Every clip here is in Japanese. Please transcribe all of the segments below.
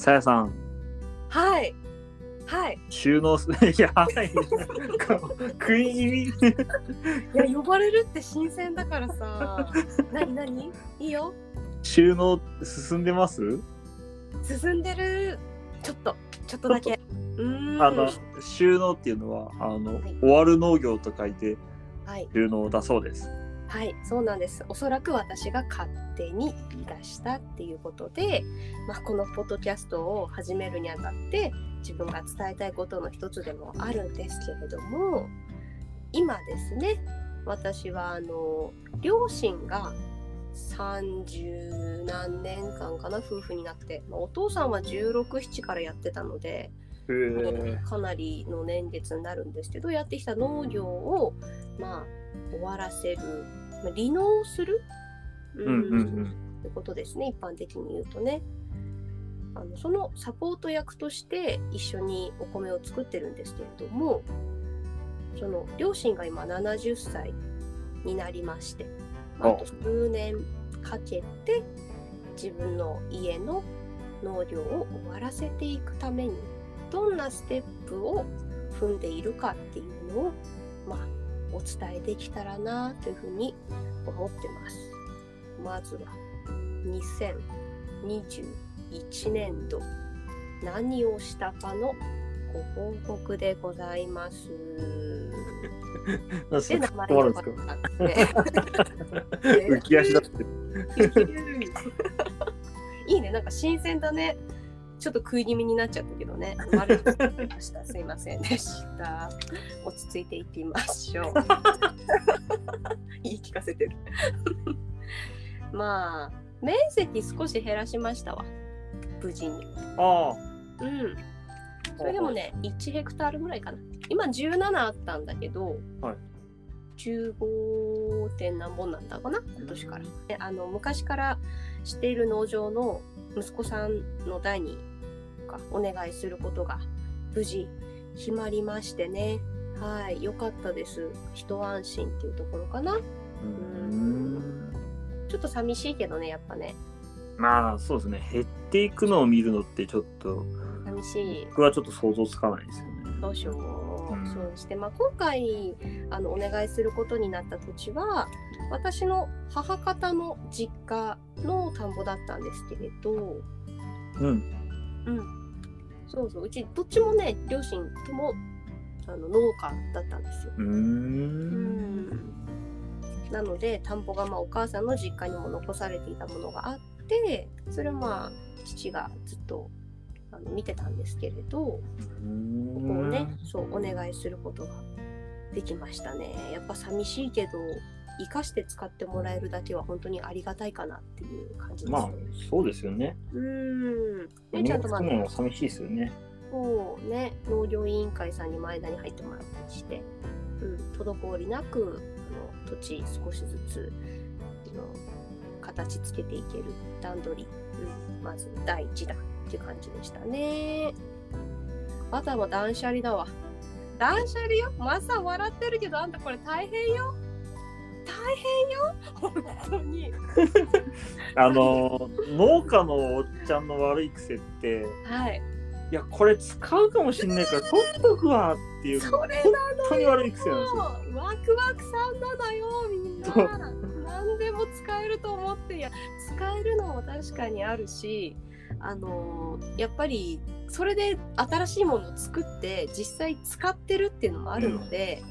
さやさん、はい。はい。収納す、やばい。食い気味。いや、呼ばれるって新鮮だからさ。なになに？いいよ。収納進んでます？進んでる。ちょっと、ちょっとだけ。あの、収納っていうのは、あの、はい終わる農業と書いてはい。収納だそうです。はい、そうなんです。おそらく私が勝手に言い出したっていうことで、まあ、このポッドキャストを始めるにあたって自分が伝えたいことの一つでもあるんですけれども今ですね私はあの両親が30何年間かな夫婦になって、まあ、お父さんは1617からやってたので。かなりの年月になるんですけどやってきた農業をまあ終わらせる、まあ、離農する、ううんうん。うん。ってことですね。一般的に言うとね。あのそのサポート役として一緒にお米を作ってるんですけれどもその両親が今70歳になりまして、まあ、あと数年かけて自分の家の農業を終わらせていくためにどんなステップを踏んでいるかっていうのを、まあ、お伝えできたらなというふうに思ってます。まずは2021年度何をしたかのご報告でございます。で名か前ったんですね。浮き足立ってる。いいね、なんか新鮮だね。ちょっと食い気味になっちゃったけどね。悪ました。すいませんでした。落ち着いていきましょう。言い聞かせてる。まあ、面積少し減らしましたわ。無事に。あうん。それでもね、1ヘクタールぐらいかな。今17あったんだけど、はい15点何本なんだかな、今年から。であの昔から知っている農場の息子さんの代にかお願いすることが無事決まりましてね。はい、良かったです。一安心っていうところかな。あ。うん。ちょっと寂しいけどね、やっぱね。まあ、そうですね。減っていくのを見るのってちょっと、寂しい。僕はちょっと想像つかないですよね。どうしよう。うんそうして、まあ、今回あのお願いすることになった土地は私の母方の実家の田んぼだったんですけれど、うん。うん、そうそううちどっちもね両親ともあの農家だったんですよ。うんなので田んぼがまあお母さんの実家にも残されていたものがあってそれをまあ父がずっとあの見てたんですけれど、ここをね、そうお願いすることができましたね。やっぱ寂しいけど、生かして使ってもらえるだけは本当にありがたいかなっていう感じです。まあ、そうですよね。うーん。ね、何ちゃんとまあ寂しいですよね。そうね、農業委員会さんに前田に入ってもらったりして、うん、滞りなくあの土地少しずつあの形つけていける段取り、うん、まず第一弾っていう感じでしたね。あとはもう断捨離だわ。断捨離よマサ笑ってるけどあんたこれ大変よ大変よ本当に。あの、農家のおっちゃんの悪い癖って、はい。いや、これ使うかもしんないから取っとくわっていう、そ本れなの当に悪い癖なんですよ。ワクワクさんなのよみんな何でも使えると思っていや使えるのも確かにあるしあのーやっぱりそれで新しいものを作って実際使ってるっていうのもあるので、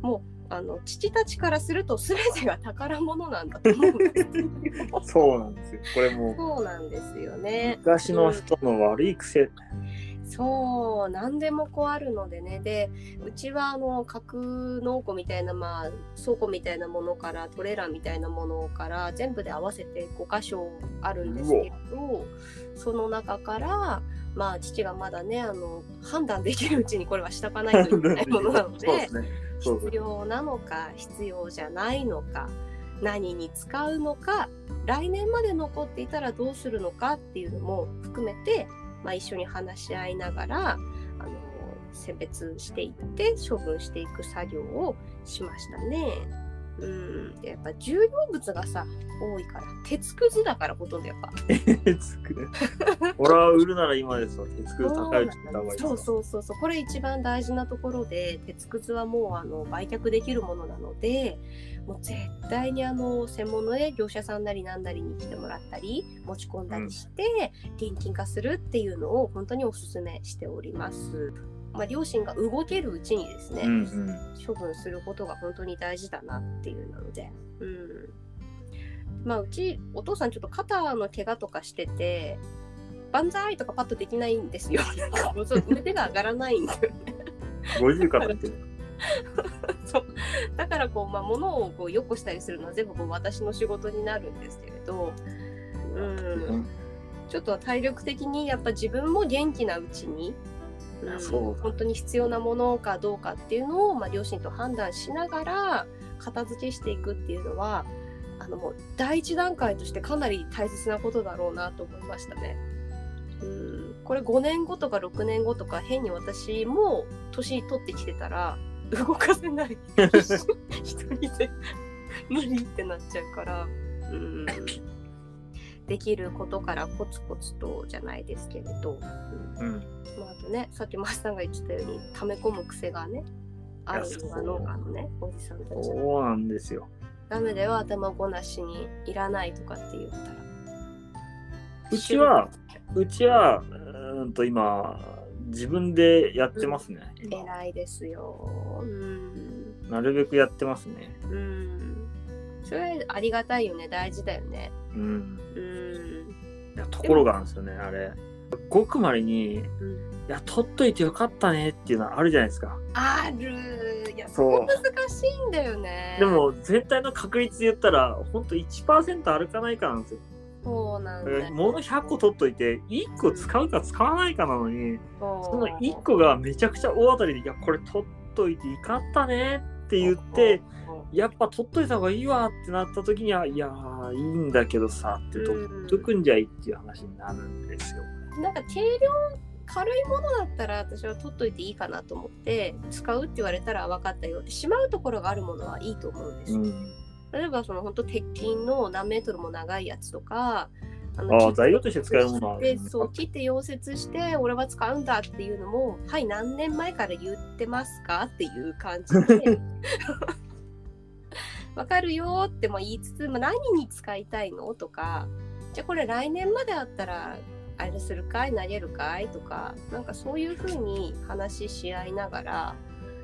もうあの父たちからすると全てが宝物なんだと思うんですよ そうなんですよ。これもう、そうなんですよね。昔の人の悪い癖。そう何でもこうあるのでねでうちはあの格納庫みたいなまあ倉庫みたいなものからトレーラーみたいなものから全部で合わせて5箇所あるんですけどその中からまあ父がまだねあの判断できるうちにこれはしとかないといけないものなのでね。必要なのか必要じゃないのか何に使うのか来年まで残っていたらどうするのかっていうのも含めて、まあ、一緒に話し合いながらあの選別していって処分していく作業をしましたね。うん、でやっぱ重量物がさ多いから鉄くずだからほとんどやっぱ鉄くず。俺は売るなら今ですわ。鉄くず高いそうそうそうそうこれ一番大事なところで鉄くずはもうあの売却できるものなのでもう絶対にあの専門の、ね、業者さんなりなんなりに来てもらったり持ち込んだりして、現金化するっていうのを本当にお勧めしております。まあ、両親が動けるうちにですね、うんうん。処分することが本当に大事だなっていうので、うん、まあうちお父さんちょっと肩の怪我とかしてて万歳とかパッとできないんですよ。腕が上がらないんだよね50からって。る。そう。だからこう、まあ、物をこうよこしたりするのは全部こう私の仕事になるんですけれど、うん、ちょっと体力的にやっぱ自分も元気なうちに、う本当に必要なものかどうかっていうのを、まあ、両親と判断しながら片付けしていくっていうのはあのもう第一段階としてかなり大切なことだろうなと思いましたね。うん、これ5年後とか6年後とか変に私も年取ってきてたら動かせない。一 人で無理ってなっちゃうから、うん、できることからコツコツとじゃないですけれど、うんうん。まあ、あとねさっきマスさんが言ってたように溜め込む癖がねあるのが農家のねおじさんたちはそうなんですよ。ダメだよ頭ごなしにいらないとかって言ったらうちは、うちは、うーんと今、自分でやってますね。今偉いですようんなるべくやってますね。うんそれありがたいよね。大事だよね。うん。うん。ところがあるんですよね、あれ。ごくまれに、いうん。や、取っといてよかったねっていうのはあるじゃないですか。ある。いやそこ難しいんだよね。でも、全体の確率で言ったら、ほんと1%歩かないかなんですよ。そうなんだよ物100個取っといて、1個使うか使わないかなのに、そその1個がめちゃくちゃ大当たりで、いや、これ取っといていかったねって言って、やっぱ取っといた方がいいわってなった時には、いやー、いいんだけどさって、取っとくんじゃいっていう話になるんですよ。なんか軽量軽いものだったら私は取っといていいかなと思って使うって言われたら分かったよってしまうところがあるものはいいと思うんですよ、うん。例えばその本当鉄筋の何メートルも長いやつとかあああ、材料として使えるものはあるでね、そう切って溶接して俺は使うんだっていうのもはい何年前から言ってますかっていう感じで わかるよっても言いつつ、まあ、何に使いたいの？とかじゃあこれ来年まであったらあれするかい？投げるかい？とかなんかそういうふうに話しし合いながら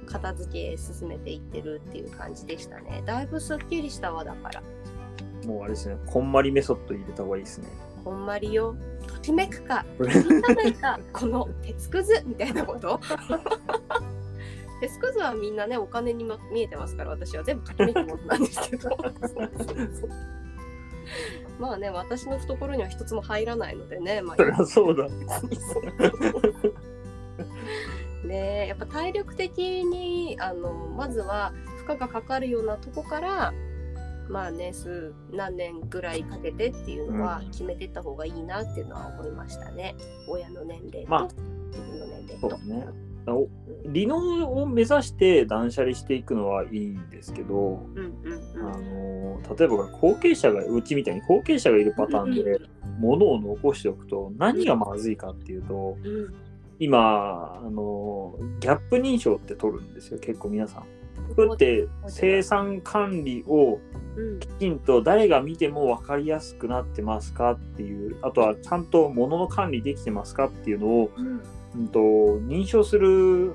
片付け進めていってるっていう感じでしたね。だいぶすっきりしたわだから。もうあれですね、こんまりメソッド入れた方がいいですね。こんまりよ。ときめくか。ときめかないかこの鉄くずみたいなこと？鉄くずはみんなねお金にも見えてますから私は全部ときめくものなんですけど。まあね私の懐には一つも入らないのでねまあ。そりゃそうだ。ねえやっぱ体力的にあのまずは負荷がかかるようなとこからまあね数何年ぐらいかけてっていうのはうん。決めていった方がいいなっていうのは思いましたね、親の年齢と、まあ。自分の年齢と。そうね。お利能を目指して断捨離していくのはいいんですけど、あうんの例えば後継者がうちみたいに後継者がいるパターンで物を残しておくと何がまずいかっていうとうん。今あのギャップ認証って取るんですよ結構皆さん。これって生産管理をうん。きちんと誰が見ても分かりやすくなってますかっていうあとはちゃんと物の管理できてますかっていうのを、うんうん、と認証する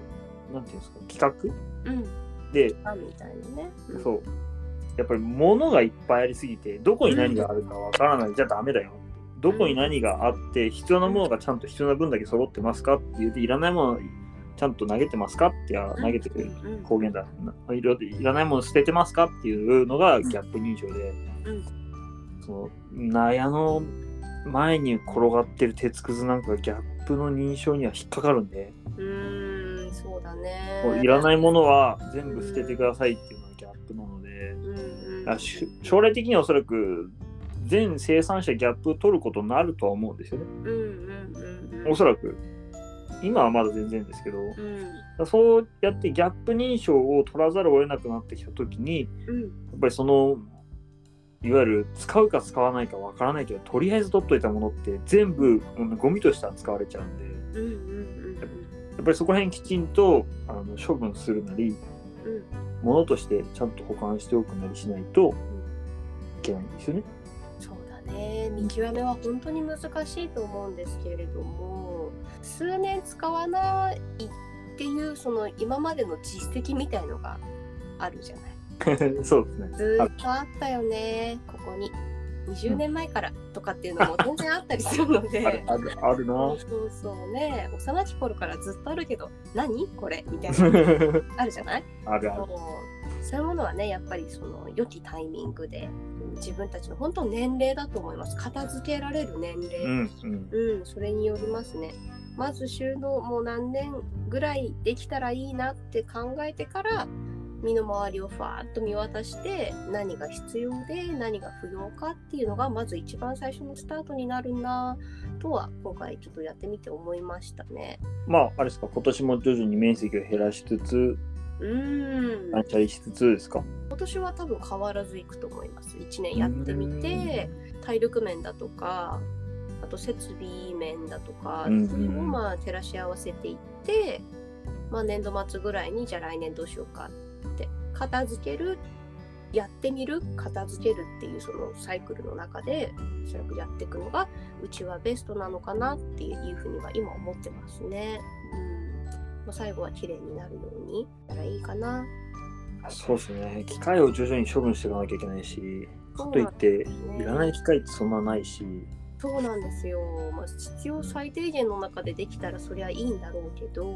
なんていうんですか企うん。画であみたいなね、うん。そう。やっぱり物がいっぱいありすぎてどこに何があるか分からない。じゃダメだよ。どこに何があって必要なものがちゃんと必要な分だけ揃ってますか？って言っていらないものちゃんと投げてますか？ってや投げてくれるうん。方言だ。いろいらないもの捨ててますか？っていうのがギャップ認証で、うん。その納屋の前に転がってる鉄くずなんかがギャップの認証には引っかかるんで、うーんそうだね。もういらないものは全部捨ててくださいっていうのがギャップなので、うんうん。あし将来的にはおそらく全生産者ギャップを取ることになるとは思うんですよね。うんうんうんうん。おそらく。今はまだ全然ですけど、うん。そうやってギャップ認証を取らざるを得なくなってきた時にうん。やっぱりそのいわゆる使うか使わないかわからないけどとりあえず取っといたものって全部うんゴミとして扱われちゃうんでうんうんうんやっぱりそこら辺きちんとあの処分するなりうんうんものとしてちゃんと保管しておくなりしないといけないんですよね。そうだね見極めは本当に難しいと思うんですけれども数年使わないっていうその今までの実績みたいのがあるじゃない。そうですね。ずーっとあったよね。ここに。20年前からとかっていうのも全然あったりするので。あるあるあるな。そうそうね。幼き頃からずっとあるけど何これ？みたいな。あるじゃない？あるある。そう。いうものはねやっぱりその良きタイミングでうん自分たちの本当年齢だと思います。片付けられる年齢。うんうん。うん、それによりますね。まず収納もう何年ぐらいできたらいいなって考えてから身の回りをファーッと見渡して何が必要で何が不要かっていうのがまず一番最初のスタートになるなとは今回ちょっとやってみて思いましたね。まあ、あれですか、今年も徐々に面積を減らしつつ、うーん断捨離しつつですか？今年は多分変わらずいくと思います。1年やってみて体力面だとかあと設備面だとか、それをまあ照らし合わせていって、まあ、年度末ぐらいにじゃあ来年どうしようかって片付けるやってみる片付けるっていうそのサイクルの中でおそらくやっていくのがうちはベストなのかなっていうふうには今思ってますね。うんまあ、最後は綺麗になるようにならいいかな。そうですね。機械を徐々に処分していかなきゃいけないし、かといって、いらない機械ってそんなないし、そうなんですよ、まあ、必要最低限の中でできたらそりゃいいんだろうけど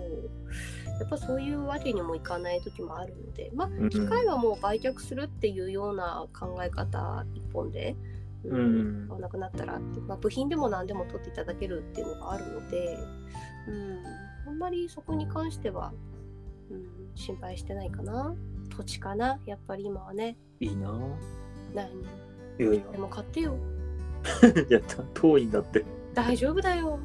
やっぱそういうわけにもいかない時もあるのでまあうん。機械はもう売却するっていうような考え方一本で、うん買わなくなったらって、まあ、部品でも何でも取っていただけるっていうのがあるので、うん、あんまりそこに関しては、うん、心配してないかな。土地かなやっぱり今はね。いいな。ぁ。何でも買ってよ や、った遠いんだって。大丈夫だよ